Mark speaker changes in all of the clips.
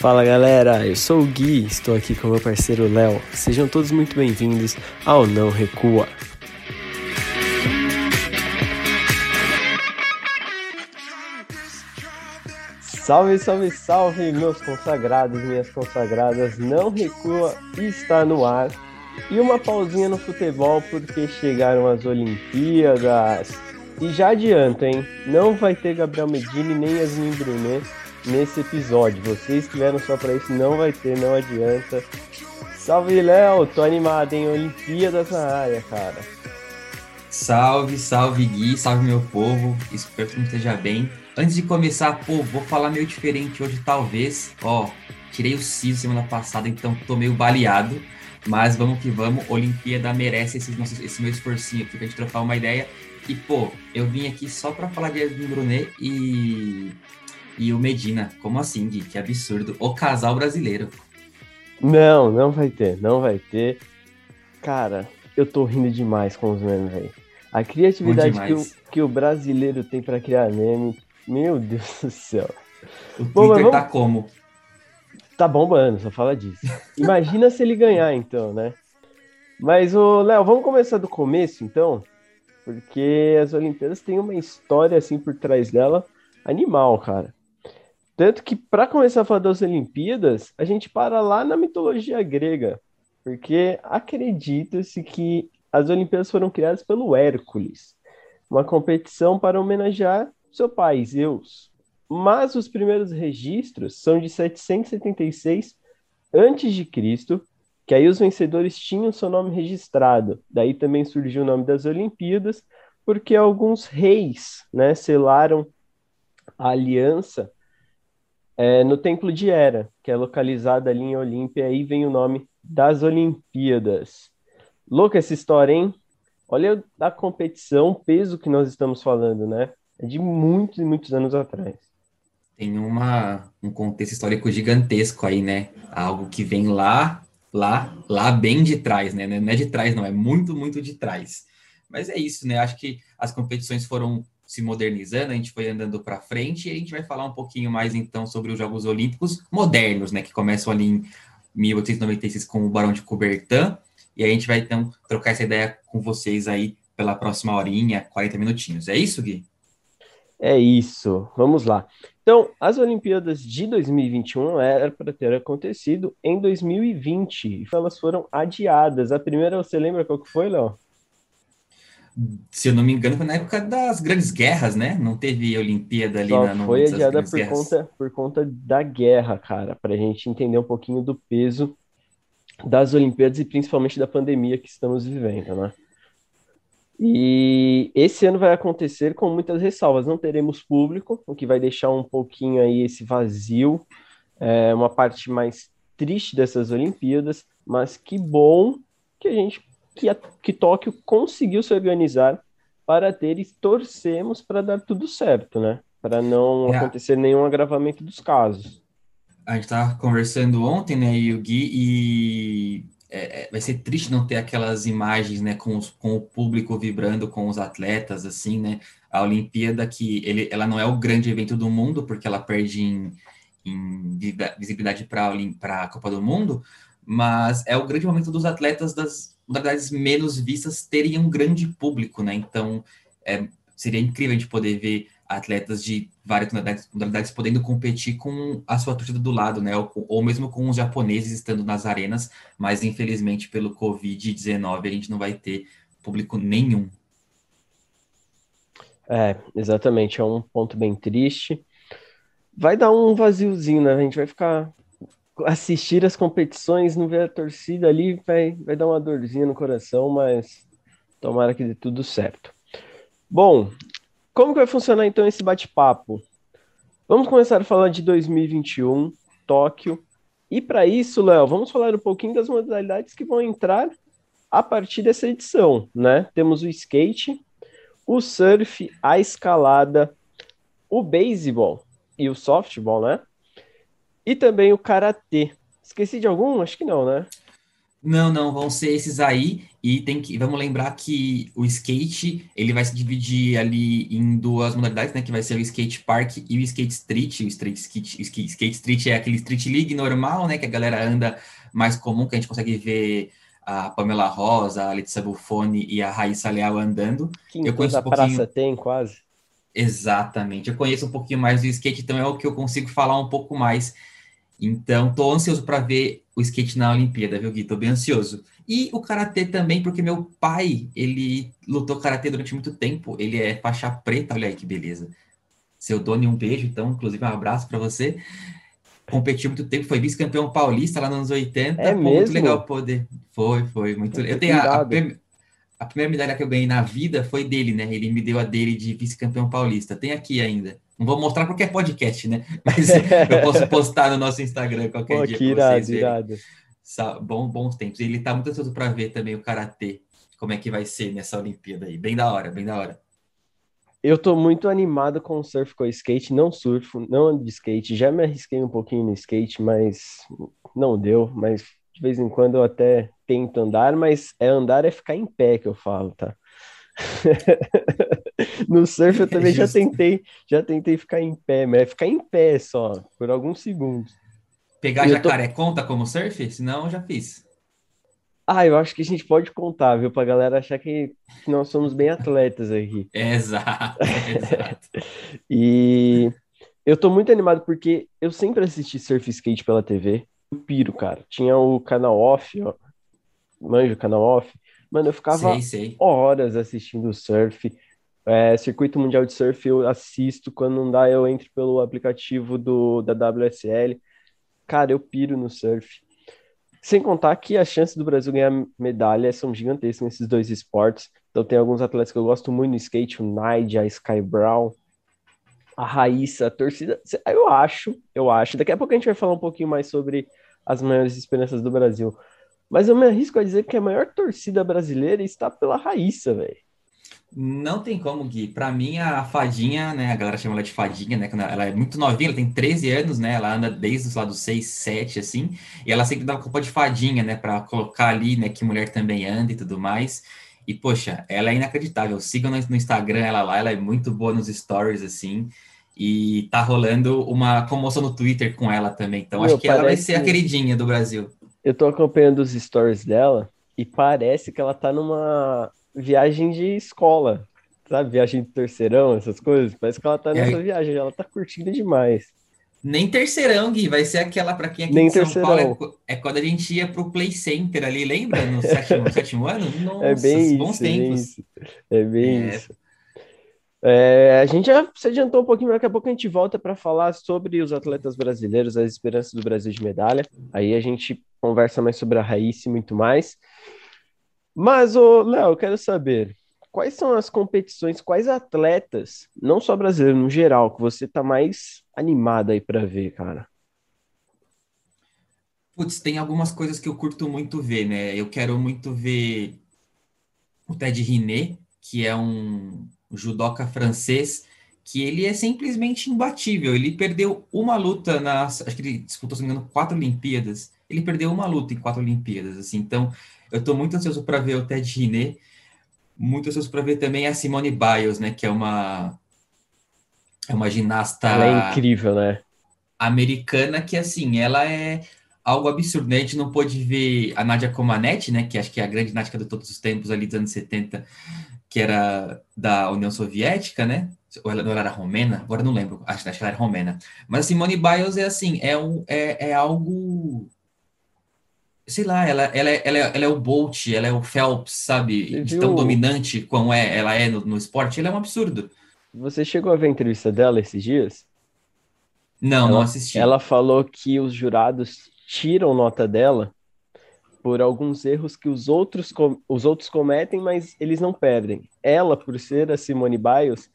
Speaker 1: Fala galera, eu sou o Gui, estou aqui com meu parceiro Léo. Sejam todos muito bem-vindos ao Não Recua. Salve, salve, salve, meus consagrados, minhas consagradas. Não Recua está no ar. E uma pausinha no futebol porque chegaram as Olimpíadas. E já adianto, hein? Não vai ter Gabriel Medini nem Yasmin Brunet nesse episódio. Vocês que vieram só para isso, não vai ter, não adianta. Salve, Léo! Tô animado, hein? Olimpíadas na área, cara.
Speaker 2: Salve, salve, Gui, salve, meu povo. Espero que esteja bem. Antes de começar, pô, vou falar meio diferente hoje, talvez. Ó, tirei o siso semana passada, então tô meio baleado. Mas vamos que vamos, Olimpíada merece esse, nosso, esse meu esforcinho aqui pra gente trocar uma ideia. E, pô, eu vim aqui só pra falar de Edwin Brunet e e o Medina. Como assim, Gui? Que absurdo. O casal brasileiro.
Speaker 1: Não, não vai ter, não vai ter. Cara, eu tô rindo demais com os memes, velho. A criatividade que o, que o brasileiro tem para criar meme, meu Deus do céu.
Speaker 2: O Bom, Twitter vamos... tá como?
Speaker 1: Tá bombando, só fala disso. Imagina se ele ganhar, então, né? Mas, o Léo, vamos começar do começo, então? Porque as Olimpíadas têm uma história, assim, por trás dela, animal, cara. Tanto que, para começar a falar das Olimpíadas, a gente para lá na mitologia grega, porque acredita-se que as Olimpíadas foram criadas pelo Hércules, uma competição para homenagear seu pai, Zeus. Mas os primeiros registros são de 776 a.C., que aí os vencedores tinham seu nome registrado. Daí também surgiu o nome das Olimpíadas, porque alguns reis né, selaram a aliança é, no Templo de Hera, que é localizado ali em Olímpia, aí vem o nome das Olimpíadas. Louca essa história, hein? Olha a competição, o peso que nós estamos falando, né? É de muitos e muitos anos atrás.
Speaker 2: Tem uma, um contexto histórico gigantesco aí, né? Algo que vem lá, lá, lá bem de trás, né? Não é de trás, não, é muito, muito de trás. Mas é isso, né? Acho que as competições foram se modernizando, a gente foi andando para frente e a gente vai falar um pouquinho mais então sobre os Jogos Olímpicos modernos, né, que começam ali em 1896 com o Barão de Coubertin, e a gente vai então trocar essa ideia com vocês aí pela próxima horinha, 40 minutinhos. É isso, Gui?
Speaker 1: É isso. Vamos lá. Então, as Olimpíadas de 2021 era para ter acontecido em 2020, elas foram adiadas. A primeira, você lembra qual que foi, Léo?
Speaker 2: Se eu não me engano, foi na época das grandes guerras, né? Não teve Olimpíada ali
Speaker 1: Só
Speaker 2: na
Speaker 1: Foi adiada por conta, por conta da guerra, cara, para a gente entender um pouquinho do peso das Olimpíadas e principalmente da pandemia que estamos vivendo, né? E esse ano vai acontecer com muitas ressalvas. Não teremos público, o que vai deixar um pouquinho aí esse vazio, é, uma parte mais triste dessas Olimpíadas, mas que bom que a gente que, a, que Tóquio conseguiu se organizar para ter e torcemos para dar tudo certo, né? Para não é. acontecer nenhum agravamento dos casos.
Speaker 2: A gente estava conversando ontem, né, Yugi, e é, é, vai ser triste não ter aquelas imagens, né, com, os, com o público vibrando com os atletas, assim, né? A Olimpíada, que ele, ela não é o grande evento do mundo, porque ela perde em, em visibilidade para a Copa do Mundo, mas é o grande momento dos atletas das modalidades menos vistas teriam um grande público, né? Então, é, seria incrível a gente poder ver atletas de várias modalidades, modalidades, podendo competir com a sua torcida do lado, né? Ou, ou, mesmo com os japoneses estando nas arenas, mas infelizmente pelo Covid-19 a gente não vai ter público nenhum.
Speaker 1: É, exatamente, é um ponto bem triste. Vai dar um vaziozinho, né? A gente vai ficar assistir as competições, não ver a torcida ali, vai, vai dar uma dorzinha no coração, mas tomara que dê tudo certo. Bom, como que vai funcionar então esse bate-papo? Vamos começar a falar de 2021, Tóquio. E para isso, Léo, vamos falar um pouquinho das modalidades que vão entrar a partir dessa edição, né? Temos o skate, o surf, a escalada, o beisebol e o softball, né? E também o Karatê. Esqueci de algum? Acho que não, né?
Speaker 2: Não, não, vão ser esses aí. E tem que, vamos lembrar que o skate, ele vai se dividir ali em duas modalidades, né? Que vai ser o skate park e o skate street. O street skate, skate street é aquele street league normal, né? Que a galera anda mais comum, que a gente consegue ver a Pamela Rosa, a Letícia Buffoni e a Raíssa Leal andando.
Speaker 1: Que eu conheço um pouquinho... praça tem, quase.
Speaker 2: Exatamente. Eu conheço um pouquinho mais do skate, então é o que eu consigo falar um pouco mais. Então, tô ansioso para ver o skate na Olimpíada, viu, Gui? Tô bem ansioso. E o karatê também, porque meu pai, ele lutou karatê durante muito tempo. Ele é faixa preta, olha aí que beleza. Seu dono, um beijo, então, inclusive um abraço para você. Competiu muito tempo, foi vice-campeão paulista lá nos anos 80.
Speaker 1: É Pô, mesmo?
Speaker 2: Muito legal poder. Foi, foi, muito legal. Eu tenho a, a, a, primeira medalha que eu ganhei na vida foi dele, né? Ele me deu a dele de vice-campeão paulista. Tem aqui ainda. Não vou mostrar porque é podcast, né? Mas eu posso postar no nosso Instagram qualquer Pô, dia. Que irado, vocês irado bom, bons tempos. Ele tá muito ansioso para ver também o karatê, como é que vai ser nessa Olimpíada aí. Bem da hora, bem da hora.
Speaker 1: Eu tô muito animado com o surf com o skate, não surfo, não ando de skate. Já me arrisquei um pouquinho no skate, mas não deu. Mas de vez em quando eu até tento andar, mas é andar é ficar em pé que eu falo, tá? no surf eu também é já tentei, já tentei ficar em pé, mas é ficar em pé só, por alguns segundos.
Speaker 2: Pegar eu jacaré tô... conta como surf? Senão eu já fiz.
Speaker 1: Ah, eu acho que a gente pode contar, viu? Pra galera achar que, que nós somos bem atletas aqui.
Speaker 2: Exato, exato.
Speaker 1: e eu tô muito animado porque eu sempre assisti surf skate pela TV. Eu piro, cara. Tinha o canal off, ó. Manja o canal off. Mano, eu ficava sei, sei. horas assistindo surf. É, circuito Mundial de Surf eu assisto. Quando não dá, eu entro pelo aplicativo do, da WSL. Cara, eu piro no surf. Sem contar que as chances do Brasil ganhar medalha são gigantescas nesses dois esportes. Então tem alguns atletas que eu gosto muito no skate, o Nige, a Sky Brown, a Raíssa, a torcida. Eu acho, eu acho. Daqui a pouco a gente vai falar um pouquinho mais sobre as maiores esperanças do Brasil. Mas eu me arrisco a dizer que a maior torcida brasileira está pela Raíssa, velho.
Speaker 2: Não tem como, Gui. Para mim, a fadinha, né? A galera chama ela de fadinha, né? Ela é muito novinha, ela tem 13 anos, né? Ela anda desde os lados 6, 7, assim. E ela sempre dá uma culpa de fadinha, né? Para colocar ali, né? Que mulher também anda e tudo mais. E, poxa, ela é inacreditável. Sigam no Instagram ela lá, ela é muito boa nos stories, assim. E tá rolando uma comoção no Twitter com ela também. Então, Meu, acho que ela vai ser a queridinha do Brasil.
Speaker 1: Eu tô acompanhando os stories dela e parece que ela tá numa viagem de escola, sabe? Viagem de terceirão, essas coisas. Parece que ela tá nessa é. viagem, ela tá curtindo demais.
Speaker 2: Nem terceirão, Gui, vai ser aquela para quem aqui Nem em São terceirão. Paulo é, é, quando a gente ia pro Play Center ali, lembra? No sétimo, sétimo ano?
Speaker 1: É Nossa, é bem bons isso, tempos. É bem é. isso. É, a gente já se adiantou um pouquinho, daqui a pouco a gente volta para falar sobre os atletas brasileiros, as esperanças do Brasil de medalha. Aí a gente conversa mais sobre a Raíssa e muito mais. Mas, ô, Léo, eu quero saber, quais são as competições, quais atletas, não só brasileiro, no geral, que você tá mais animado aí para ver, cara?
Speaker 2: Putz, tem algumas coisas que eu curto muito ver, né? Eu quero muito ver o Ted Riné, que é um judoca francês, que ele é simplesmente imbatível. Ele perdeu uma luta nas, acho que ele disputou, se não me engano, quatro Olimpíadas. Ele perdeu uma luta em quatro Olimpíadas, assim. Então, eu estou muito ansioso para ver o Ted Riné, muito ansioso para ver também a Simone Biles, né, que é uma é uma ginasta
Speaker 1: ela é incrível, né?
Speaker 2: Americana que assim, ela é algo absurdo, né? A gente não pôde ver a Nadia Comaneci, né, que acho que é a grande nática de todos os tempos ali dos anos 70, que era da União Soviética, né? Ou ela não era romena? Agora não lembro. Acho, acho que ela era romena. Mas a Simone Biles é assim, é, um, é, é algo sei lá, ela, ela, é, ela, é, ela é o Bolt, ela é o Phelps, sabe? De tão dominante como é, ela é no, no esporte, ela é um absurdo.
Speaker 1: Você chegou a ver a entrevista dela esses dias?
Speaker 2: Não, ela, não assisti.
Speaker 1: Ela falou que os jurados tiram nota dela por alguns erros que os outros, os outros cometem, mas eles não perdem. Ela, por ser a Simone Biles,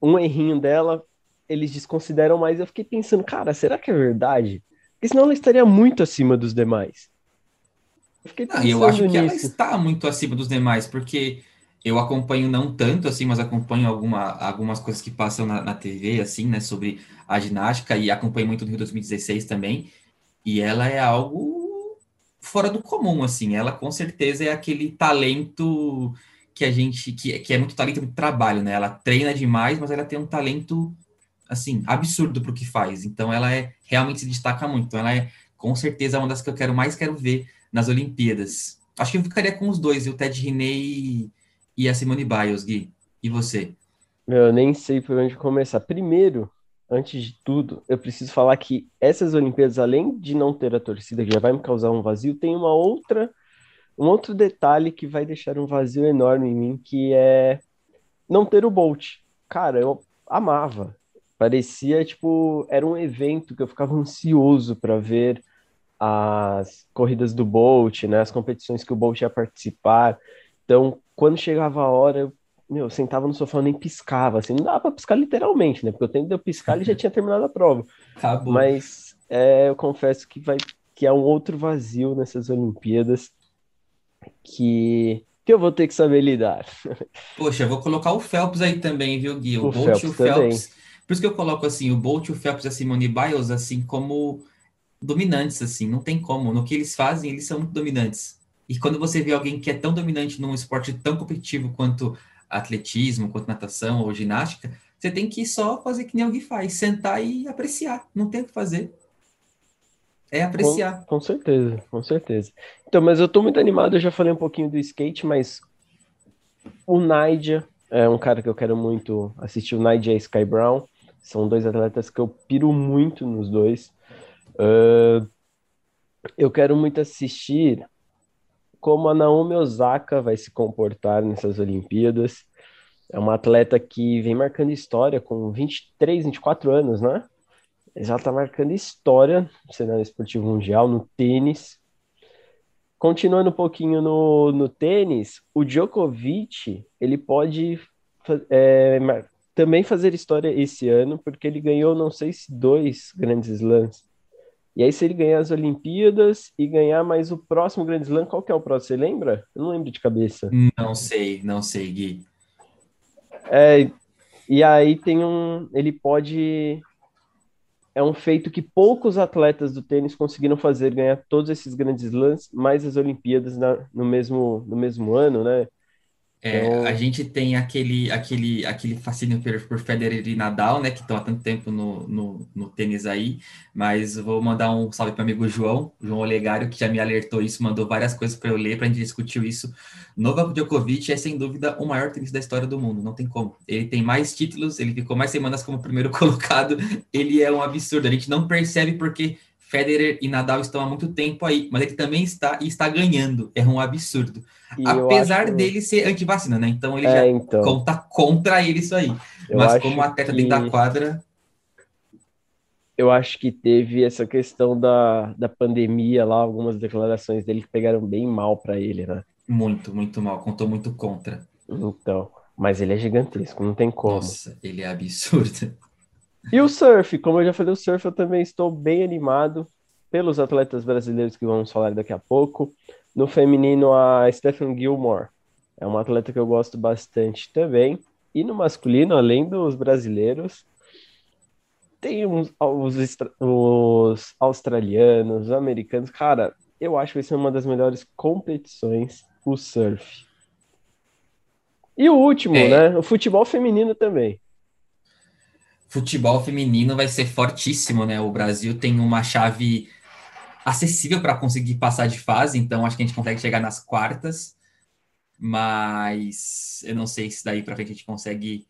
Speaker 1: um errinho dela, eles desconsideram mais. Eu fiquei pensando, cara, será que é verdade? Porque senão ela estaria muito acima dos demais.
Speaker 2: Eu, não, eu acho nisso. que ela está muito acima dos demais, porque eu acompanho não tanto assim, mas acompanho alguma, algumas coisas que passam na, na TV, assim, né, sobre a ginástica, e acompanho muito no Rio 2016 também, e ela é algo fora do comum, assim. Ela com certeza é aquele talento que a gente que, que é muito talento, muito trabalho, né? Ela treina demais, mas ela tem um talento assim absurdo para o que faz. Então ela é realmente se destaca muito. Então ela é com certeza uma das que eu quero mais quero ver nas Olimpíadas. Acho que eu ficaria com os dois, o Ted Riney e a Simone Biles, Gui. E você?
Speaker 1: Meu, eu nem sei por onde começar. Primeiro, antes de tudo, eu preciso falar que essas Olimpíadas, além de não ter a torcida, que já vai me causar um vazio, tem uma outra, um outro detalhe que vai deixar um vazio enorme em mim, que é não ter o Bolt. Cara, eu amava. Parecia, tipo, era um evento que eu ficava ansioso para ver as corridas do Bolt, né, as competições que o Bolt ia participar. Então, quando chegava a hora, eu meu, sentava no sofá nem piscava, assim, não dava para piscar literalmente, né? Porque o tempo de eu piscar ele já tinha terminado a prova. Acabou. Mas é, eu confesso que vai que é um outro vazio nessas Olimpíadas que, que eu vou ter que saber lidar.
Speaker 2: Poxa, eu vou colocar o Phelps aí também, viu, Gui? O, o Bolt Phelps e o Phelps. Também. Por isso que eu coloco assim, o Bolt, o Phelps e a Simone Biles, assim, como dominantes, assim, não tem como. No que eles fazem, eles são muito dominantes. E quando você vê alguém que é tão dominante num esporte tão competitivo quanto atletismo, quanto natação ou ginástica, você tem que só fazer que nem alguém faz, sentar e apreciar, não tem o que fazer. É apreciar.
Speaker 1: Com, com, certeza, com certeza. Então, mas eu tô muito animado, eu já falei um pouquinho do skate, mas o Nadia é um cara que eu quero muito assistir, o Nadia e Sky Brown, são dois atletas que eu piro muito nos dois. Uh, eu quero muito assistir como a Naomi Osaka vai se comportar nessas Olimpíadas. É uma atleta que vem marcando história com 23, 24 anos, né? Já está marcando história no cenário esportivo mundial, no tênis. Continuando um pouquinho no, no tênis, o Djokovic, ele pode é, também fazer história esse ano, porque ele ganhou, não sei se dois grandes slams. E aí, se ele ganhar as Olimpíadas e ganhar mais o próximo Grand Slam, qual que é o próximo? Você lembra? Eu não lembro de cabeça.
Speaker 2: Não sei, não sei, Gui.
Speaker 1: É, e aí tem um. Ele pode. É um feito que poucos atletas do tênis conseguiram fazer, ganhar todos esses grandes slams, mais as Olimpíadas na, no, mesmo, no mesmo ano, né?
Speaker 2: É, então... A gente tem aquele, aquele, aquele fascínio por, por Federer e Nadal, né, que estão há tanto tempo no, no, no, tênis aí, mas vou mandar um salve para o amigo João, João Olegário, que já me alertou isso, mandou várias coisas para eu ler, para a gente discutir isso. Novak Djokovic é, sem dúvida, o maior tênis da história do mundo, não tem como. Ele tem mais títulos, ele ficou mais semanas como primeiro colocado, ele é um absurdo, a gente não percebe porque Federer e Nadal estão há muito tempo aí, mas ele também está e está ganhando. É um absurdo. E Apesar acho... dele ser antivacina, né? Então ele é, já então... conta contra ele isso aí. Eu mas como atleta que... dentro da quadra.
Speaker 1: Eu acho que teve essa questão da, da pandemia lá, algumas declarações dele que pegaram bem mal para ele, né?
Speaker 2: Muito, muito mal. Contou muito contra.
Speaker 1: Então, mas ele é gigantesco, não tem como.
Speaker 2: Nossa, ele é absurdo.
Speaker 1: E o surf, como eu já falei, o surf eu também estou bem animado pelos atletas brasileiros que vamos falar daqui a pouco. No feminino, a Stephen Gilmore é uma atleta que eu gosto bastante também. E no masculino, além dos brasileiros, tem uns, os, os australianos, os americanos. Cara, eu acho que vai ser uma das melhores competições o surf. E o último, é. né? O futebol feminino também
Speaker 2: futebol feminino vai ser fortíssimo, né? O Brasil tem uma chave acessível para conseguir passar de fase, então acho que a gente consegue chegar nas quartas, mas eu não sei se daí para frente a gente consegue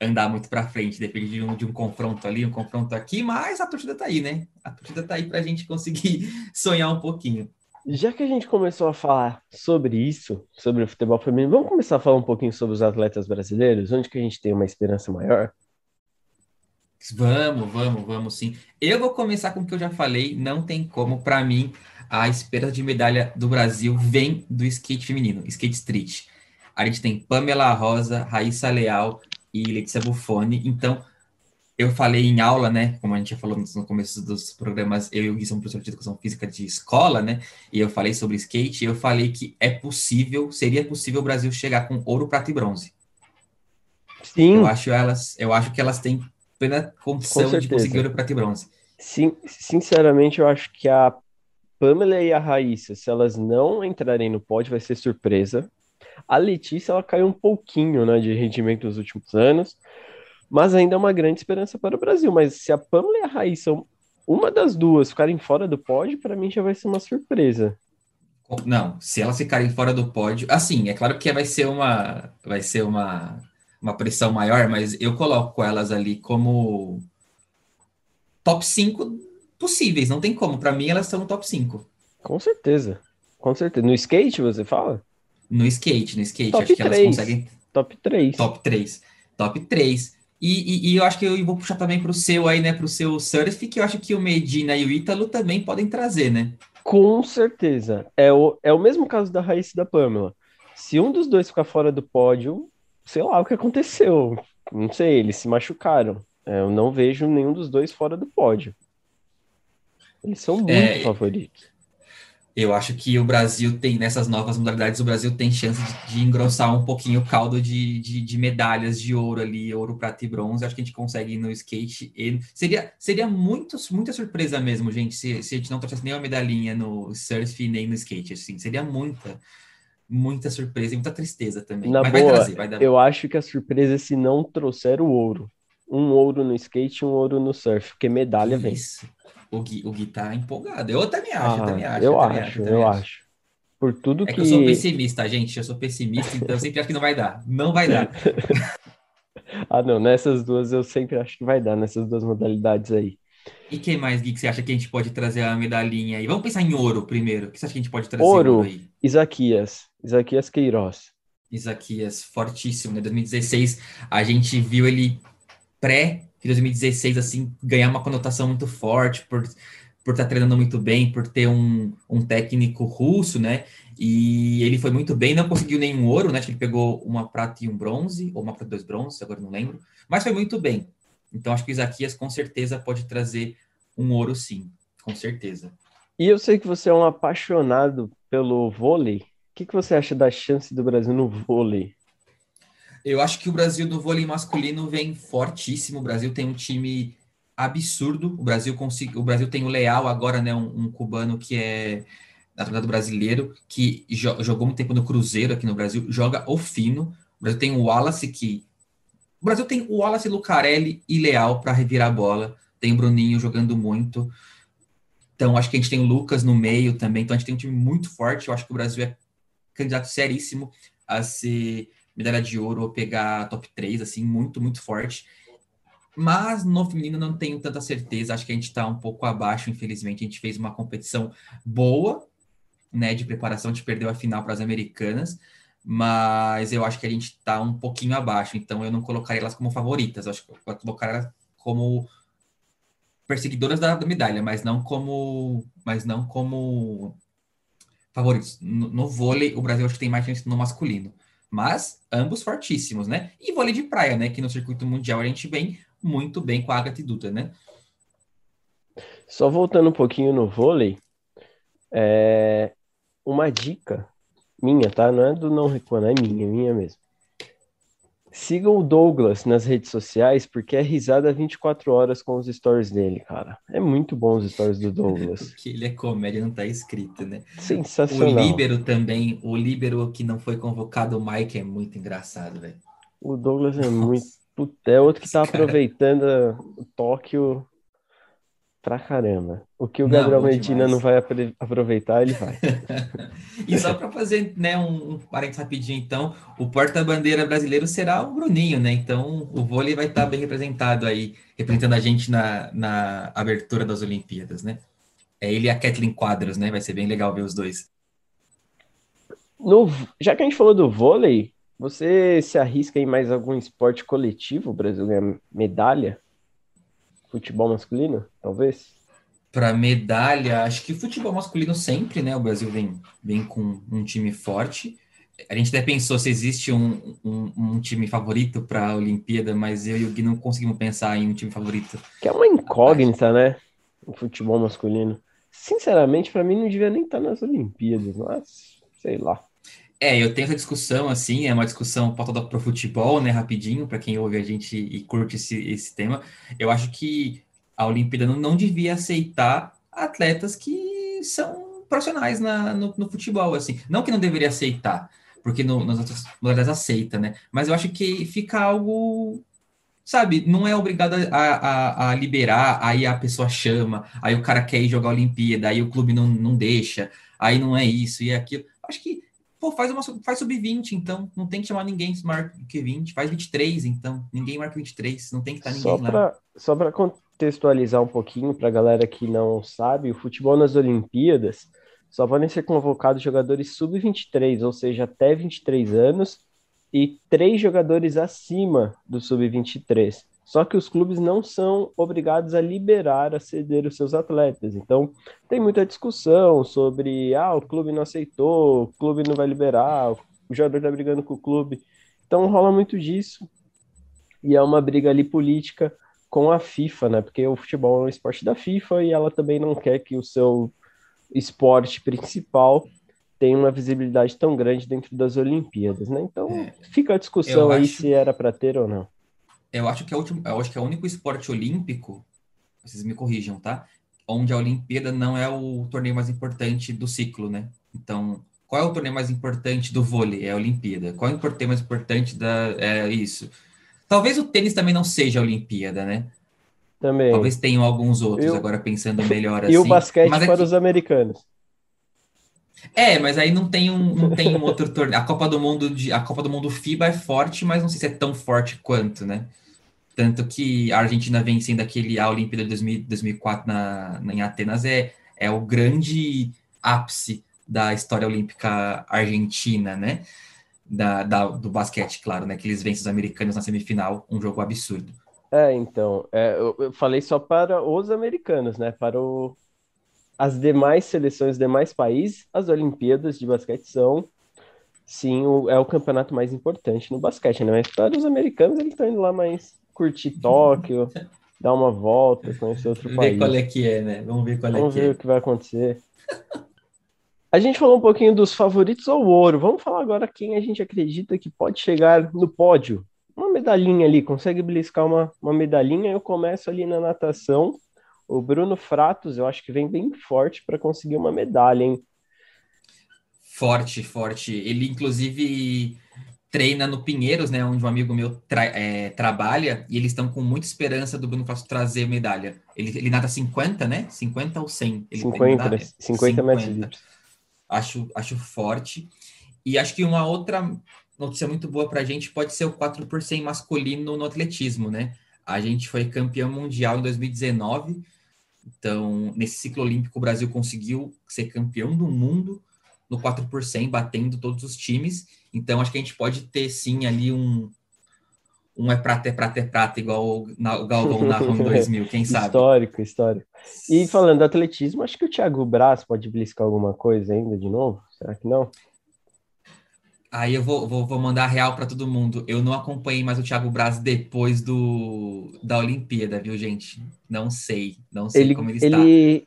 Speaker 2: andar muito para frente, depende de um, de um confronto ali, um confronto aqui, mas a torcida tá aí, né? A torcida tá aí para a gente conseguir sonhar um pouquinho.
Speaker 1: Já que a gente começou a falar sobre isso, sobre o futebol feminino, vamos começar a falar um pouquinho sobre os atletas brasileiros, onde que a gente tem uma esperança maior?
Speaker 2: Vamos, vamos, vamos sim. Eu vou começar com o que eu já falei, não tem como, para mim, a esperança de medalha do Brasil vem do skate feminino, skate street. A gente tem Pamela Rosa, Raíssa Leal e Letícia Buffoni. Então, eu falei em aula, né? Como a gente já falou no começo dos programas, eu e o Gui somos professor de educação física de escola, né? E eu falei sobre skate, e eu falei que é possível, seria possível o Brasil chegar com ouro, prata e bronze. Sim. Eu acho, elas, eu acho que elas têm plena condição de conseguir o prata e bronze.
Speaker 1: Sim, sinceramente, eu acho que a Pamela e a Raíssa, se elas não entrarem no pódio, vai ser surpresa. A Letícia, ela caiu um pouquinho, né, de rendimento nos últimos anos, mas ainda é uma grande esperança para o Brasil. Mas se a Pamela e a Raíssa, uma das duas, ficarem fora do pódio, para mim já vai ser uma surpresa.
Speaker 2: Não, se elas ficarem fora do pódio, assim, é claro que vai ser uma, vai ser uma, uma pressão maior, mas eu coloco elas ali como top 5 possíveis, não tem como. Para mim, elas no top 5.
Speaker 1: Com certeza. Com certeza. No skate, você fala?
Speaker 2: No skate, no skate.
Speaker 1: Top
Speaker 2: acho que
Speaker 1: 3.
Speaker 2: elas conseguem.
Speaker 1: Top 3.
Speaker 2: Top 3. Top 3. E, e, e eu acho que eu vou puxar também para o seu aí, né? Para o seu surf, que eu acho que o Medina e o Ítalo também podem trazer, né?
Speaker 1: Com certeza. É o, é o mesmo caso da Raíssa e da Pamela. Se um dos dois ficar fora do pódio, sei lá o que aconteceu. Não sei, eles se machucaram. É, eu não vejo nenhum dos dois fora do pódio. Eles são muito
Speaker 2: É,
Speaker 1: favoritos.
Speaker 2: Eu acho que o Brasil tem, nessas novas modalidades, o Brasil tem chance de, de engrossar um pouquinho o caldo de, de, de medalhas de ouro ali, ouro, prata e bronze. Acho que a gente consegue ir no skate. E seria, seria muito, muita surpresa mesmo, gente, se, se a gente não trouxesse nenhuma medalhinha no surf nem no skate. Assim, seria muita, muita surpresa e muita tristeza também.
Speaker 1: Na
Speaker 2: Mas vai
Speaker 1: boa,
Speaker 2: trazer, vai dar.
Speaker 1: eu acho que a surpresa é se não trouxer o ouro. Um ouro no skate e um ouro no surf, porque medalha vem.
Speaker 2: Isso. O Gui, o Gui tá empolgado. Eu também acho, eu
Speaker 1: Ah,
Speaker 2: também acho.
Speaker 1: eu
Speaker 2: também
Speaker 1: acho,
Speaker 2: também
Speaker 1: eu acho. Por tudo
Speaker 2: É
Speaker 1: que.
Speaker 2: que eu sou pessimista, gente. Eu sou pessimista, então eu sempre acho que não vai dar. Não vai dar.
Speaker 1: Ah, não, nessas duas eu sempre acho que vai dar, nessas duas modalidades aí.
Speaker 2: E quem mais, Gui, que você acha que a gente pode trazer a medalhinha aí? Vamos pensar em ouro primeiro. O que você acha que a gente pode trazer
Speaker 1: Ouro.
Speaker 2: ouro aí?
Speaker 1: Isaquias, Isaquias Queiroz.
Speaker 2: Isaquias, fortíssimo, né? 2016, a gente viu ele pré de 2016, assim, ganhar uma conotação muito forte por por estar treinando muito bem, por ter um, um técnico russo, né? E ele foi muito bem, não conseguiu nenhum ouro, né? Acho que ele pegou uma prata e um bronze, ou uma prata e dois bronzes, agora não lembro. Mas foi muito bem. Então acho que o Isaquias com certeza pode trazer um ouro, sim, com certeza.
Speaker 1: E eu sei que você é um apaixonado pelo vôlei. O que que você acha da chance do Brasil no vôlei?
Speaker 2: Eu acho que o Brasil no vôlei masculino vem fortíssimo. O Brasil tem um time absurdo. O Brasil consegui... o Brasil tem o Leal agora, né, um, um cubano que é naturalizado brasileiro, que jo jogou um tempo no Cruzeiro aqui no Brasil, joga o fino. O Brasil tem o Wallace que o Brasil tem o Wallace, Lucarelli e Leal para revirar a bola. Tem o Bruninho jogando muito. Então, acho que a gente tem o Lucas no meio também. Então, a gente tem um time muito forte. Eu acho que o Brasil é candidato seríssimo a ser medalha de ouro ou pegar top 3, assim, muito, muito forte. Mas no feminino não tenho tanta certeza. Acho que a gente está um pouco abaixo, infelizmente. A gente fez uma competição boa, né, de preparação. A gente perdeu a final para as americanas, mas eu acho que a gente está um pouquinho abaixo. Então eu não colocaria elas como favoritas. Eu acho que eu vou colocar elas como perseguidoras da, da medalha, mas não como, mas não como favoritos. No, no vôlei, o Brasil acho que tem mais chance no masculino. Mas ambos fortíssimos, né? E vôlei de praia, né? Que no circuito mundial a gente vem muito bem com a Agatha e Duda, né?
Speaker 1: Só voltando um pouquinho no vôlei, é uma dica minha, tá? Não é do não recuando, é minha, minha mesmo. Sigam o Douglas nas redes sociais, porque é risada 24 horas com os stories dele, cara. É muito bom os stories do Douglas.
Speaker 2: Porque ele é comédia, não tá escrito, né? O
Speaker 1: Sensacional.
Speaker 2: Líbero também, o Líbero que não foi convocado, o Mike, é muito engraçado, velho.
Speaker 1: O Douglas é muito. Puta, é outro que tá
Speaker 2: Esse
Speaker 1: aproveitando o Tóquio pra caramba. O que o
Speaker 2: Não,
Speaker 1: Gabriel Medina não vai aproveitar, ele vai.
Speaker 2: E só para fazer né, um, um parênteses rapidinho, então, o porta-bandeira brasileiro será o Bruninho, né? Então, o vôlei vai estar bem representado aí, representando a gente na, na abertura das Olimpíadas, né? É ele e a Kathleen Quadros, né? Vai ser bem legal ver os dois.
Speaker 1: No, já que a gente falou do vôlei, você se arrisca em mais algum esporte coletivo? O Brasil ganha medalha? Futebol masculino, talvez?
Speaker 2: Para medalha, acho que futebol masculino sempre, né? O Brasil vem, vem com um time forte. A gente até pensou se existe um, um, um time favorito para a Olimpíada, mas eu e o Gui não conseguimos pensar em um time favorito.
Speaker 1: Que é uma incógnita, né? O futebol masculino. Sinceramente, pra mim não devia nem estar nas Olimpíadas, mas sei lá.
Speaker 2: É, eu tenho essa discussão, assim, é uma discussão pautada para o futebol, né, rapidinho, para quem ouve a gente e curte esse, esse tema. Eu acho que a Olimpíada não, não devia aceitar atletas que são profissionais na, no, no, futebol, assim. Não que não deveria aceitar, porque no, nas outras modalidades aceita, né? Mas eu acho que fica algo, sabe, não é obrigado a, a, a, liberar, aí a pessoa chama, aí o cara quer ir jogar a Olimpíada, aí o clube não, não deixa, aí não é isso e é aquilo. Acho que, pô, faz, uma, faz sub-20, então, não tem que chamar ninguém que marca que 20, faz 23, então, ninguém marca 23, não tem que estar ninguém
Speaker 1: só pra,
Speaker 2: lá.
Speaker 1: Só para contextualizar um pouquinho para a galera que não sabe, o futebol nas Olimpíadas só podem ser convocados jogadores sub-23, ou seja, até 23 anos, e três jogadores acima do sub-23. Só que os clubes não são obrigados a liberar, a ceder os seus atletas. Então, tem muita discussão sobre, ah, o clube não aceitou, o clube não vai liberar, o jogador está brigando com o clube. Então, rola muito disso. E é uma briga ali política com a FIFA, né? Porque o futebol é um esporte da FIFA e ela também não quer que o seu esporte principal tenha uma visibilidade tão grande dentro das Olimpíadas, né? Então é, fica a discussão aí acho, se era para ter ou não.
Speaker 2: Eu acho que é o último, eu acho que é o único esporte olímpico, vocês me corrijam, tá? Onde a Olimpíada não é o torneio mais importante do ciclo, né? Então, qual é o torneio mais importante do vôlei? É a Olimpíada. Qual é o torneio mais importante da é isso? Talvez o tênis também não seja a Olimpíada, né?
Speaker 1: Também.
Speaker 2: Talvez tenham alguns outros, eu... agora pensando melhor assim.
Speaker 1: E o assim. basquete mas para os americanos.
Speaker 2: É, mas aí não tem um, não tem um outro torneio. A Copa do Mundo de, a Copa do Mundo FIBA é forte, mas não sei se é tão forte quanto, né? Tanto que a Argentina vencendo aquele a Olimpíada de 2000, 2004 na, na, em Atenas é, é o grande ápice da história olímpica argentina, né? da, da, do basquete, claro, né? Que eles vencem os americanos na semifinal, um jogo absurdo.
Speaker 1: É, então, é, eu, eu, falei só para os americanos, né? Para o, as demais seleções, demais países, as Olimpíadas de basquete são, sim, o, é o campeonato mais importante no basquete, né? Mas para os americanos, eles estão indo lá mais curtir Tóquio, dar uma volta, conhecer outro país.
Speaker 2: Ver qual é que é, né? Vamos ver qual
Speaker 1: Vamos
Speaker 2: é
Speaker 1: que ver
Speaker 2: é.
Speaker 1: o que vai acontecer. A gente falou um pouquinho dos favoritos ao ouro. Vamos falar agora quem a gente acredita que pode chegar no pódio. Uma medalhinha ali, consegue beliscar uma, uma medalhinha. Eu começo ali na natação. O Bruno Fratos, eu acho que vem bem forte para conseguir uma medalha, hein?
Speaker 2: Forte, forte. Ele, inclusive, treina no Pinheiros, né, onde um amigo meu tra é, trabalha, e eles estão com muita esperança do Bruno Fratos trazer medalha. Ele, ele nada 50, né? 50 ou 100? Ele
Speaker 1: 50, 50, 50 metros
Speaker 2: acho, acho forte. E acho que uma outra notícia muito boa para a gente pode ser o 4 por 100 masculino no atletismo, né? A gente foi campeão mundial em 2019, então nesse ciclo olímpico o Brasil conseguiu ser campeão do mundo no 4 por 100, batendo todos os times. Então acho que a gente pode ter sim ali um um é prata, é prata, é prata, igual o, o Galvão narrou em 2000, quem sabe?
Speaker 1: Histórico, histórico. E falando do atletismo, acho que o Thiago Braz pode bliscar alguma coisa ainda de novo? Será que não?
Speaker 2: Aí eu vou, vou, vou mandar real para todo mundo. Eu não acompanhei mais o Thiago Braz depois do, da Olimpíada, viu, gente? Não sei. Não sei
Speaker 1: ele,
Speaker 2: como ele está.
Speaker 1: Ele,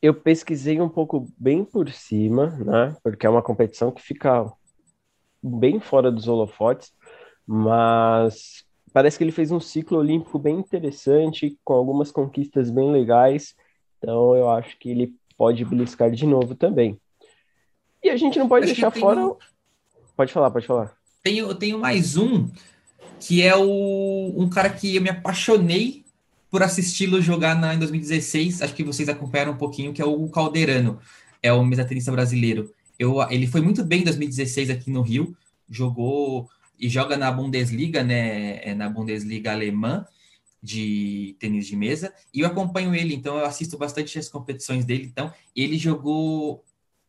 Speaker 1: eu pesquisei um pouco bem por cima, né? Porque é uma competição que fica bem fora dos holofotes mas parece que ele fez um ciclo olímpico bem interessante, com algumas conquistas bem legais, então eu acho que ele pode beliscar de novo também. E a gente não pode acho deixar fora. Um... Pode falar, pode falar.
Speaker 2: Tenho, eu tenho mais um, que é o, um cara que eu me apaixonei por assisti-lo jogar na, em 2016. Acho que vocês acompanharam um pouquinho, que é o Calderano, é o mesatenista brasileiro. Eu, ele foi muito bem em 2016 aqui no Rio, jogou e joga na Bundesliga, né, é na Bundesliga alemã de tênis de mesa, e eu acompanho ele, então eu assisto bastante as competições dele, então ele jogou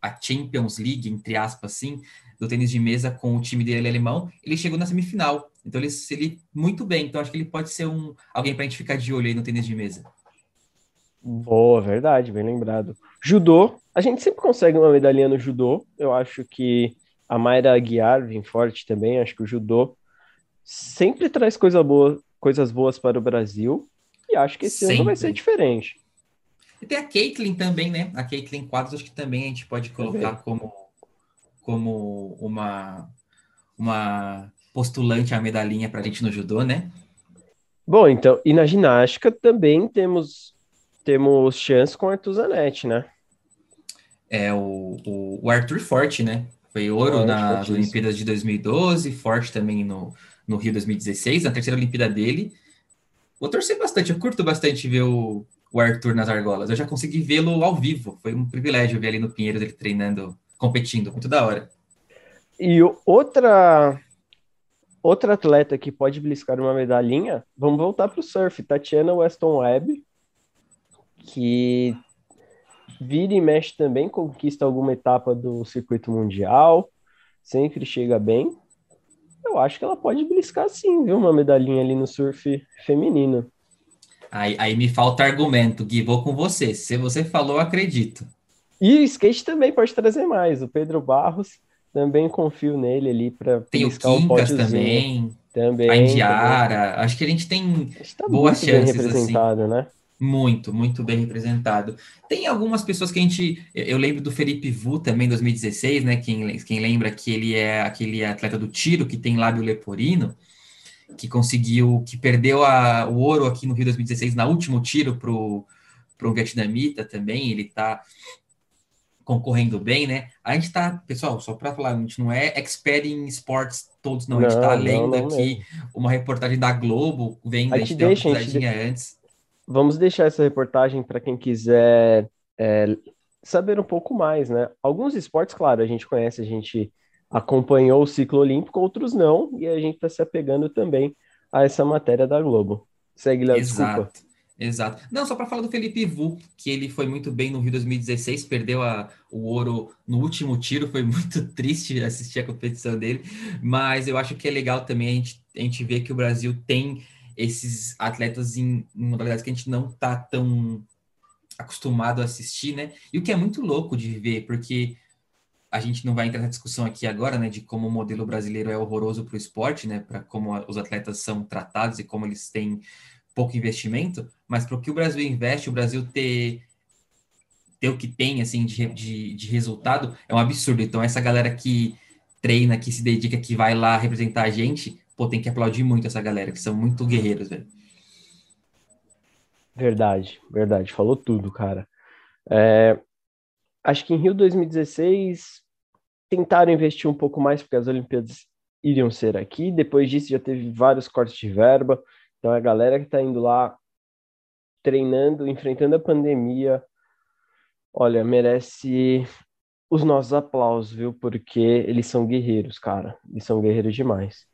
Speaker 2: a Champions League, entre aspas, assim, do tênis de mesa com o time dele alemão, ele chegou na semifinal, então ele, ele muito bem, então acho que ele pode ser um alguém para a gente ficar de olho aí no tênis de mesa.
Speaker 1: Boa, verdade, bem lembrado. Judô, a gente sempre consegue uma medalhinha no judô, eu acho que a Mayra Aguiar vem forte também. Acho que o judô sempre traz coisa boa, coisas boas para o Brasil. E acho que esse sempre. ano vai ser diferente.
Speaker 2: E tem a Caitlyn também, né? A Caitlyn Quadros, acho que também a gente pode colocar como, como uma, uma postulante à medalhinha para a gente no judô, né?
Speaker 1: Bom, então, e na ginástica também temos temos chance com a Artuzanete, né?
Speaker 2: É o, o, o Arthur Forte, né? Foi ouro Forte, nas Olimpíadas de 2012, Forte também no, no Rio 2016, na terceira Olimpíada dele. Vou torcer bastante, eu curto bastante ver o, o Arthur nas argolas. Eu já consegui vê-lo ao vivo, foi um privilégio ver ali no Pinheiros ele treinando, competindo, muito da hora.
Speaker 1: E outra outra atleta que pode beliscar uma medalhinha, vamos voltar para o surf, Tatiana Weston Webb, que vira e mexe também, conquista alguma etapa do circuito mundial, sempre chega bem. Eu acho que ela pode beliscar sim, viu? Uma medalhinha ali no surf feminino.
Speaker 2: Aí, aí me falta argumento, Gui, vou com você. Se você falou, acredito.
Speaker 1: E o skate também pode trazer mais. O Pedro Barros também confio nele ali para
Speaker 2: Tem o Quincas também. Também. A Indiara. Também. Acho que a gente tem tá boas chances. Bem assim. representado, assim. né? Muito, muito bem representado. Tem algumas pessoas que a gente. Eu lembro do Felipe Vu também, 2016, né? Quem, quem lembra que ele é aquele atleta do tiro que tem lábio leporino, que conseguiu, que perdeu a, o ouro aqui no Rio 2016 na último tiro pro, pro vietnamita também. Ele tá concorrendo bem, né? A gente tá, pessoal, só para falar, a gente não é expert em esportes todos, não. A gente tá lendo não, não aqui mesmo. uma reportagem da Globo, vendo, a gente, a gente deixa, deu uma gente antes.
Speaker 1: Vamos deixar essa reportagem para quem quiser é, saber um pouco mais, né? Alguns esportes, claro, a gente conhece, a gente acompanhou o ciclo olímpico, outros não, e a gente está se apegando também a essa matéria da Globo. Segue, Léo, desculpa.
Speaker 2: Exato. Não, só para falar do Felipe Vu, que ele foi muito bem no Rio 2016, perdeu a, o ouro no último tiro, foi muito triste assistir a competição dele, mas eu acho que é legal também a gente, a gente ver que o Brasil tem esses atletas em, em modalidades que a gente não tá tão acostumado a assistir, né? E o que é muito louco de ver, porque a gente não vai entrar na discussão aqui agora, né, de como o modelo brasileiro é horroroso para o esporte, né, para como os atletas são tratados e como eles têm pouco investimento, mas para o que o Brasil investe, o Brasil ter, ter o que tem assim de, de, de resultado é um absurdo. Então, essa galera que treina, que se dedica, que vai lá representar a gente, pô, tem que aplaudir muito essa galera, que são muito guerreiros, velho.
Speaker 1: Verdade, verdade, falou tudo, cara. É, acho que em Rio 2016 tentaram investir um pouco mais, porque as Olimpíadas iriam ser aqui. Depois disso já teve vários cortes de verba. Então a galera que está indo lá treinando, enfrentando a pandemia, olha, merece os nossos aplausos, viu? Porque eles são guerreiros, cara. Eles são guerreiros demais.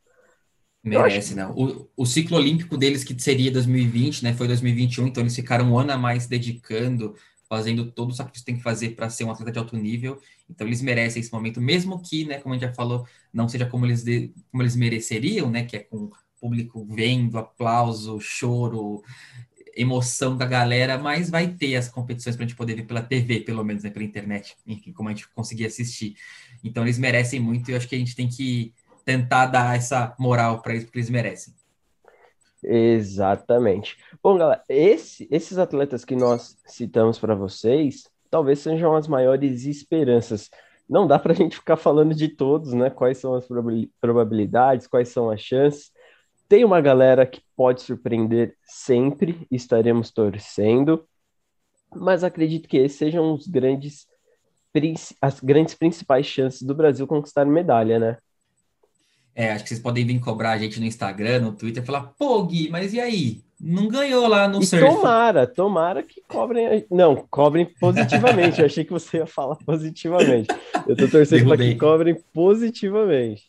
Speaker 2: Merece, não. O, o ciclo olímpico deles, que seria 2020, né? Foi 2021, então eles ficaram um ano a mais dedicando, fazendo todo o sacrifício que tem que fazer para ser um atleta de alto nível. Então eles merecem esse momento, mesmo que, né, como a gente já falou, não seja como eles, de, como eles mereceriam, né? Que é com público vendo, aplauso, choro, emoção da galera, mas vai ter as competições para a gente poder ver pela TV, pelo menos, né, pela internet, enfim, como a gente conseguir assistir. Então eles merecem muito e eu acho que a gente tem que tentar dar essa moral para eles, porque eles merecem.
Speaker 1: Exatamente. Bom, galera, esse, esses atletas que nós citamos para vocês, talvez sejam as maiores esperanças. Não dá para a gente ficar falando de todos, né? Quais são as probabilidades, quais são as chances, tem uma galera que pode surpreender sempre, estaremos torcendo, mas acredito que esses sejam os grandes, as grandes principais chances do Brasil conquistar medalha, né?
Speaker 2: É, acho que vocês podem vir cobrar a gente no Instagram, no Twitter, e falar, pô, Gui, mas e aí? Não ganhou lá no e surf.
Speaker 1: Tomara, tomara que cobrem. Não, cobrem positivamente. Eu achei que você ia falar positivamente. Eu tô torcendo para que cobrem positivamente.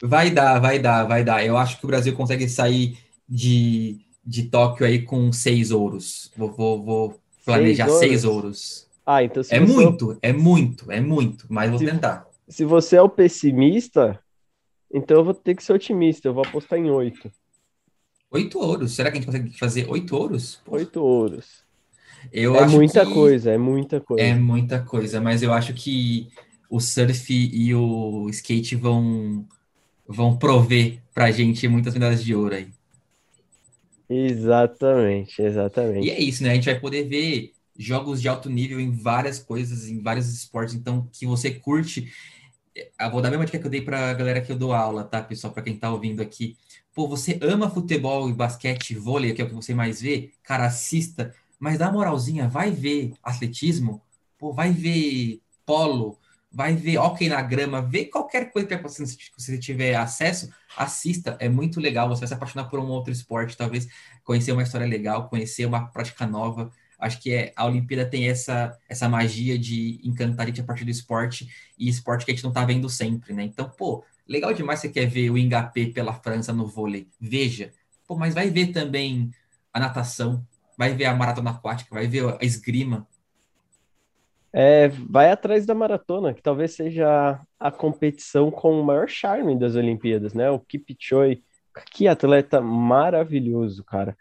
Speaker 2: Vai dar, vai dar, vai dar. Eu acho que o Brasil consegue sair de, de Tóquio aí com seis ouros. Vou, vou, vou planejar seis, seis ouros.
Speaker 1: Ah, então
Speaker 2: É muito, é... é muito, é muito, mas vou
Speaker 1: se,
Speaker 2: tentar.
Speaker 1: Se você é o pessimista, então eu vou ter que ser otimista. Eu vou apostar em oito.
Speaker 2: Oito ouros? Será que a gente consegue fazer oito ouros?
Speaker 1: Oito ouros. Eu é muita que... coisa, é muita coisa.
Speaker 2: É muita coisa, mas eu acho que o surf e o skate vão vão prover para a gente muitas medalhas de ouro aí.
Speaker 1: Exatamente, exatamente.
Speaker 2: E é isso, né? A gente vai poder ver jogos de alto nível em várias coisas, em vários esportes, então que você curte. Eu vou dar a mesma dica que eu dei para a galera que eu dou aula, tá, pessoal? Para quem está ouvindo aqui. Pô, você ama futebol e basquete, vôlei, que é o que você mais vê? Cara, assista, mas dá moralzinha, vai ver atletismo, pô, vai ver polo, vai ver hockey na grama, vê qualquer coisa que você, se você tiver acesso, assista, é muito legal, você vai se apaixonar por um outro esporte, talvez. Conhecer uma história legal, conhecer uma prática nova, acho que é, a Olimpíada tem essa, essa magia de encantar a gente a partir do esporte, e esporte que a gente não tá vendo sempre, né, então, pô, legal demais você quer ver o Ingapé pela França no vôlei, veja, pô, mas vai ver também a natação, vai ver a maratona aquática, vai ver a esgrima,
Speaker 1: é, vai atrás da maratona, que talvez seja a competição com o maior charme das Olimpíadas, né? O Kipchoge, que atleta maravilhoso, cara.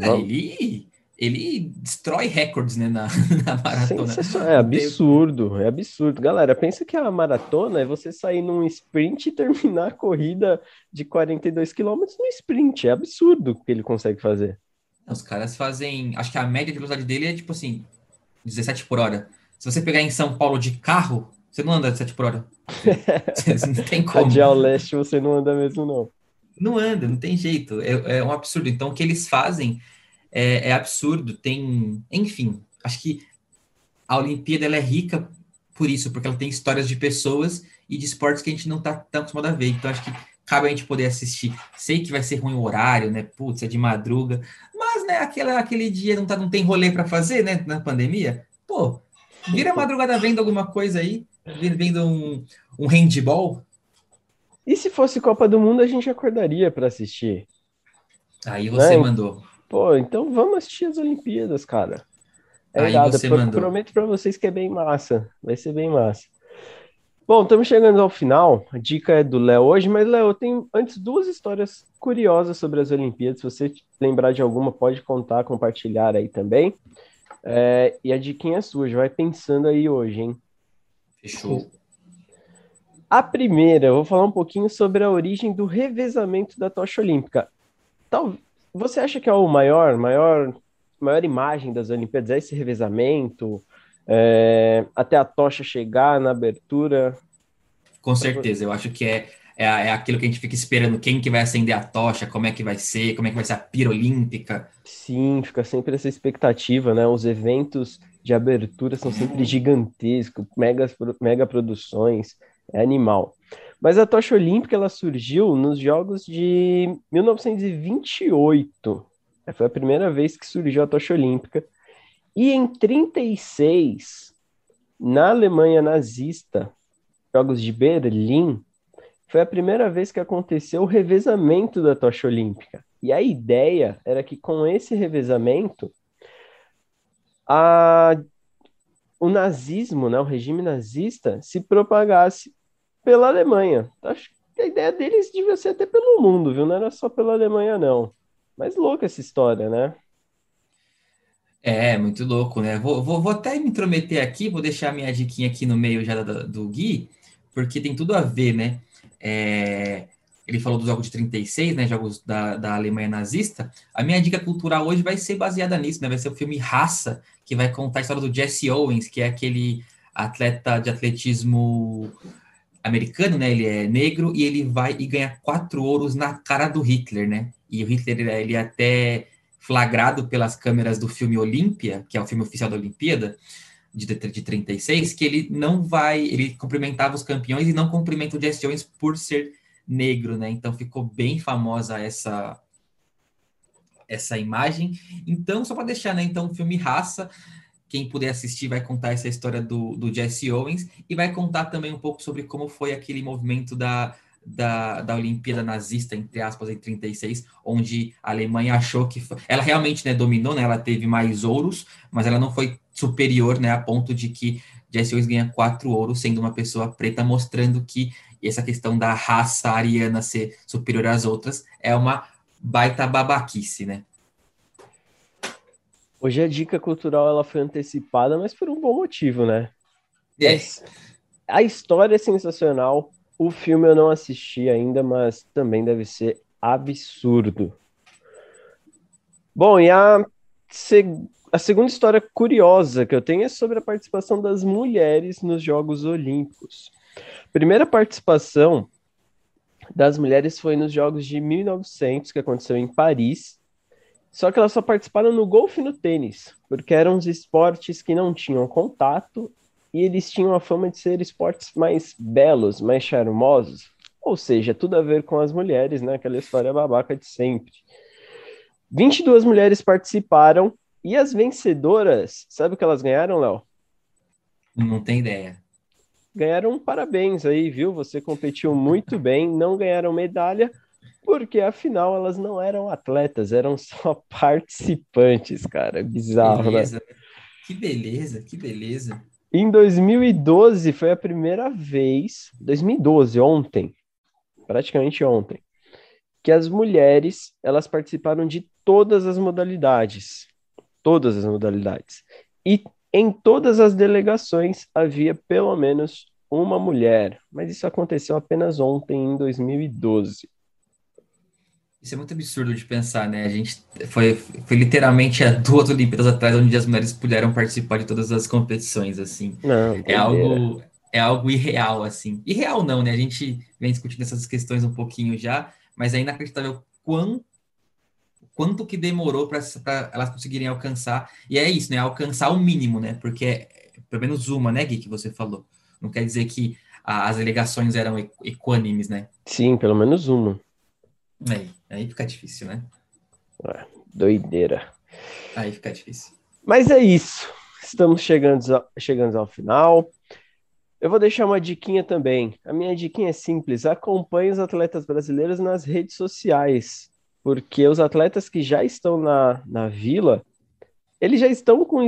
Speaker 2: É, ele, ele destrói recordes, né, na, na maratona.
Speaker 1: É absurdo, é absurdo. Galera, pensa que a maratona é você sair num sprint e terminar a corrida de 42 quilômetros no sprint. É absurdo o que ele consegue fazer.
Speaker 2: Os caras fazem. Acho que a média de velocidade dele é tipo assim: 17 por hora. Se você pegar em São Paulo de carro, você não anda 17 por hora.
Speaker 1: não tem como. De ao leste você não anda mesmo, não.
Speaker 2: Não anda, não tem jeito. É, é um absurdo. Então, o que eles fazem é, é, absurdo. Tem, enfim, acho que a Olimpíada ela é rica por isso, porque ela tem histórias de pessoas e de esportes que a gente não está tão acostumado a ver. Então, acho que cabe a gente poder assistir. Sei que vai ser ruim o horário, né? Putz, é de madruga, mas, né, aquele, aquele dia não, tá, não tem rolê para fazer, né, na pandemia. Pô, vira madrugada vendo alguma coisa aí, vendo um, um handball.
Speaker 1: E se fosse Copa do Mundo, a gente acordaria para assistir.
Speaker 2: Aí você né? mandou.
Speaker 1: Pô, então vamos assistir as Olimpíadas, cara. É Aí você mandou. Prometo para vocês que é bem massa. Vai ser bem massa. Bom, estamos chegando ao final. A dica é do Léo hoje, mas Léo, eu tenho antes duas histórias curiosas sobre as Olimpíadas. Se você lembrar de alguma, pode contar, compartilhar aí também. É, e a dica é sua, já vai pensando aí hoje, hein?
Speaker 2: Fechou.
Speaker 1: A primeira, eu vou falar um pouquinho sobre a origem do revezamento da tocha olímpica. Tal, você acha que é o maior, maior, maior imagem das Olimpíadas é esse revezamento? é, até a tocha chegar na abertura.
Speaker 2: Com certeza, eu acho que é, é, é, aquilo que a gente fica esperando, quem que vai acender a tocha, como é que vai ser, como é que vai ser a pira olímpica.
Speaker 1: Sim, fica sempre essa expectativa, né? Os eventos de abertura são sempre gigantescos, mega, mega produções, é animal. Mas a tocha olímpica ela surgiu nos Jogos de 1928. Foi a primeira vez que surgiu a tocha olímpica e em 36, na Alemanha nazista, Jogos de Berlim, foi a primeira vez que aconteceu o revezamento da tocha olímpica. E a ideia era que com esse revezamento, a, o nazismo, né, o regime nazista, se propagasse pela Alemanha. Acho que a ideia deles devia ser até pelo mundo, viu? Não era só pela Alemanha, não. Mas louca essa história, né?
Speaker 2: É, muito louco, né? Vou, vou, vou até me intrometer aqui, vou deixar minha diquinha aqui no meio já do, do Gui, porque tem tudo a ver, né? É, ele falou dos jogos de 36, né? Jogos da, da Alemanha nazista. A minha dica cultural hoje vai ser baseada nisso, né? Vai ser o filme Raça, que vai contar a história do Jesse Owens, que é aquele atleta de atletismo americano, né? Ele é negro e ele vai e ganha quatro ouros na cara do Hitler, né? E o Hitler, ele até flagrado pelas câmeras do filme Olímpia, que é o filme oficial da Olimpíada, de, de 36, que ele não vai, ele cumprimentava os campeões e não cumprimenta o Jesse Owens por ser negro, né? Então ficou bem famosa essa essa imagem. Então, só para deixar, né? Então, o filme Raça, quem puder assistir vai contar essa história do, do Jesse Owens e vai contar também um pouco sobre como foi aquele movimento da da, da Olimpíada nazista, entre aspas, em 36, onde a Alemanha achou que foi, ela realmente né, dominou, né, ela teve mais ouros, mas ela não foi superior né, a ponto de que Jesse Owens ganha quatro ouros sendo uma pessoa preta, mostrando que essa questão da raça ariana ser superior às outras é uma baita babaquice, né?
Speaker 1: Hoje a dica cultural ela foi antecipada, mas por um bom motivo, né? É. A história é sensacional, o filme eu não assisti ainda, mas também deve ser absurdo. Bom, e a, a segunda história curiosa que eu tenho é sobre a participação das mulheres nos Jogos Olímpicos. Primeira participação das mulheres foi nos Jogos de 1900, que aconteceu em Paris. Só que elas só participaram no golfe e no tênis, porque eram os esportes que não tinham contato e eles tinham a fama de ser esportes mais belos, mais charmosos. Ou seja, tudo a ver com as mulheres, né? Aquela história babaca de sempre. 22 mulheres participaram e as vencedoras, sabe o que elas ganharam, Léo?
Speaker 2: Não tem ideia.
Speaker 1: Ganharam um parabéns aí, viu? Você competiu muito bem, não ganharam medalha, porque afinal elas não eram atletas, eram só participantes, cara. Bizarro, né?
Speaker 2: beleza. né? Que beleza, que beleza.
Speaker 1: Em 2012 foi a primeira vez, 2012, ontem, praticamente ontem, que as mulheres elas participaram de todas as modalidades, todas as modalidades. E em todas as delegações havia pelo menos uma mulher, mas isso aconteceu apenas ontem, em 2012.
Speaker 2: Isso é muito absurdo de pensar, né? A gente foi, foi literalmente há duas Olimpíadas atrás onde as mulheres puderam participar de todas as competições, assim.
Speaker 1: Não,
Speaker 2: é algo é algo irreal, assim. Irreal não, né? A gente vem discutindo essas questões um pouquinho já, mas é inacreditável quão, quanto que demorou para elas conseguirem alcançar. E é isso, né? Alcançar o mínimo, né? Porque é, pelo menos uma, né, Gui, que você falou. Não quer dizer que a, as delegações eram equânimes, né?
Speaker 1: Sim, pelo menos uma.
Speaker 2: Aí, aí fica difícil, né?
Speaker 1: É, doideira.
Speaker 2: Aí fica difícil.
Speaker 1: Mas é isso. Estamos chegando, chegando ao final. Eu vou deixar uma diquinha também. A minha diquinha é simples: acompanhe os atletas brasileiros nas redes sociais, porque os atletas que já estão na, na vila, eles já estão com,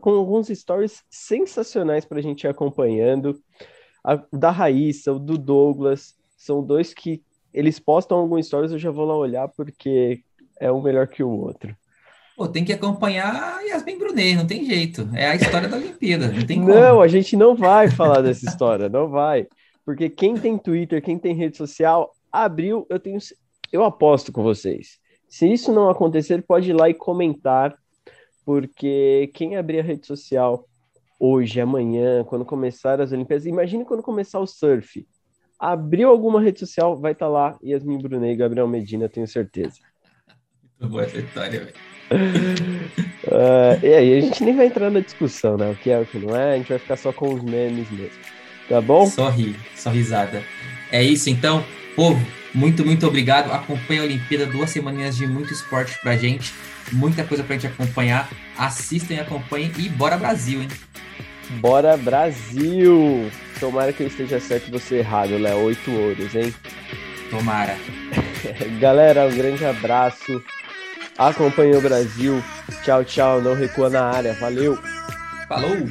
Speaker 1: com alguns stories sensacionais para a gente ir acompanhando. A, da Raíssa, o do Douglas, são dois que eles postam alguns stories, eu já vou lá olhar, porque é um melhor que o outro.
Speaker 2: Pô, tem que acompanhar Yasmin Brunet, não tem jeito. É a história da Olimpíada, não tem
Speaker 1: como. Não, a gente não vai falar dessa história, não vai. Porque quem tem Twitter, quem tem rede social, abriu, eu tenho. Eu aposto com vocês. Se isso não acontecer, pode ir lá e comentar, porque quem abrir a rede social hoje, amanhã, quando começar as Olimpíadas, imagine quando começar o surf. Abriu alguma rede social, vai estar tá lá Yasmin Brunet e Gabriel Medina, tenho certeza.
Speaker 2: Muito boa essa história, velho
Speaker 1: uh, e aí, a gente nem vai entrar na discussão, né? O que é, o que não é, a gente vai ficar só com os memes mesmo. Tá bom?
Speaker 2: Só rir, só risada. É isso então, povo. Muito, muito obrigado. Acompanhe a Olimpíada, duas semaninhas de muito esporte pra gente, muita coisa pra gente acompanhar. Assistem, acompanhem e bora Brasil, hein?
Speaker 1: Bora Brasil! Tomara que eu esteja certo e você errado, Léo. Oito ouros, hein?
Speaker 2: Tomara.
Speaker 1: Galera, um grande abraço. Acompanhe o Brasil. Tchau, tchau. Não recua na área. Valeu.
Speaker 2: Falou!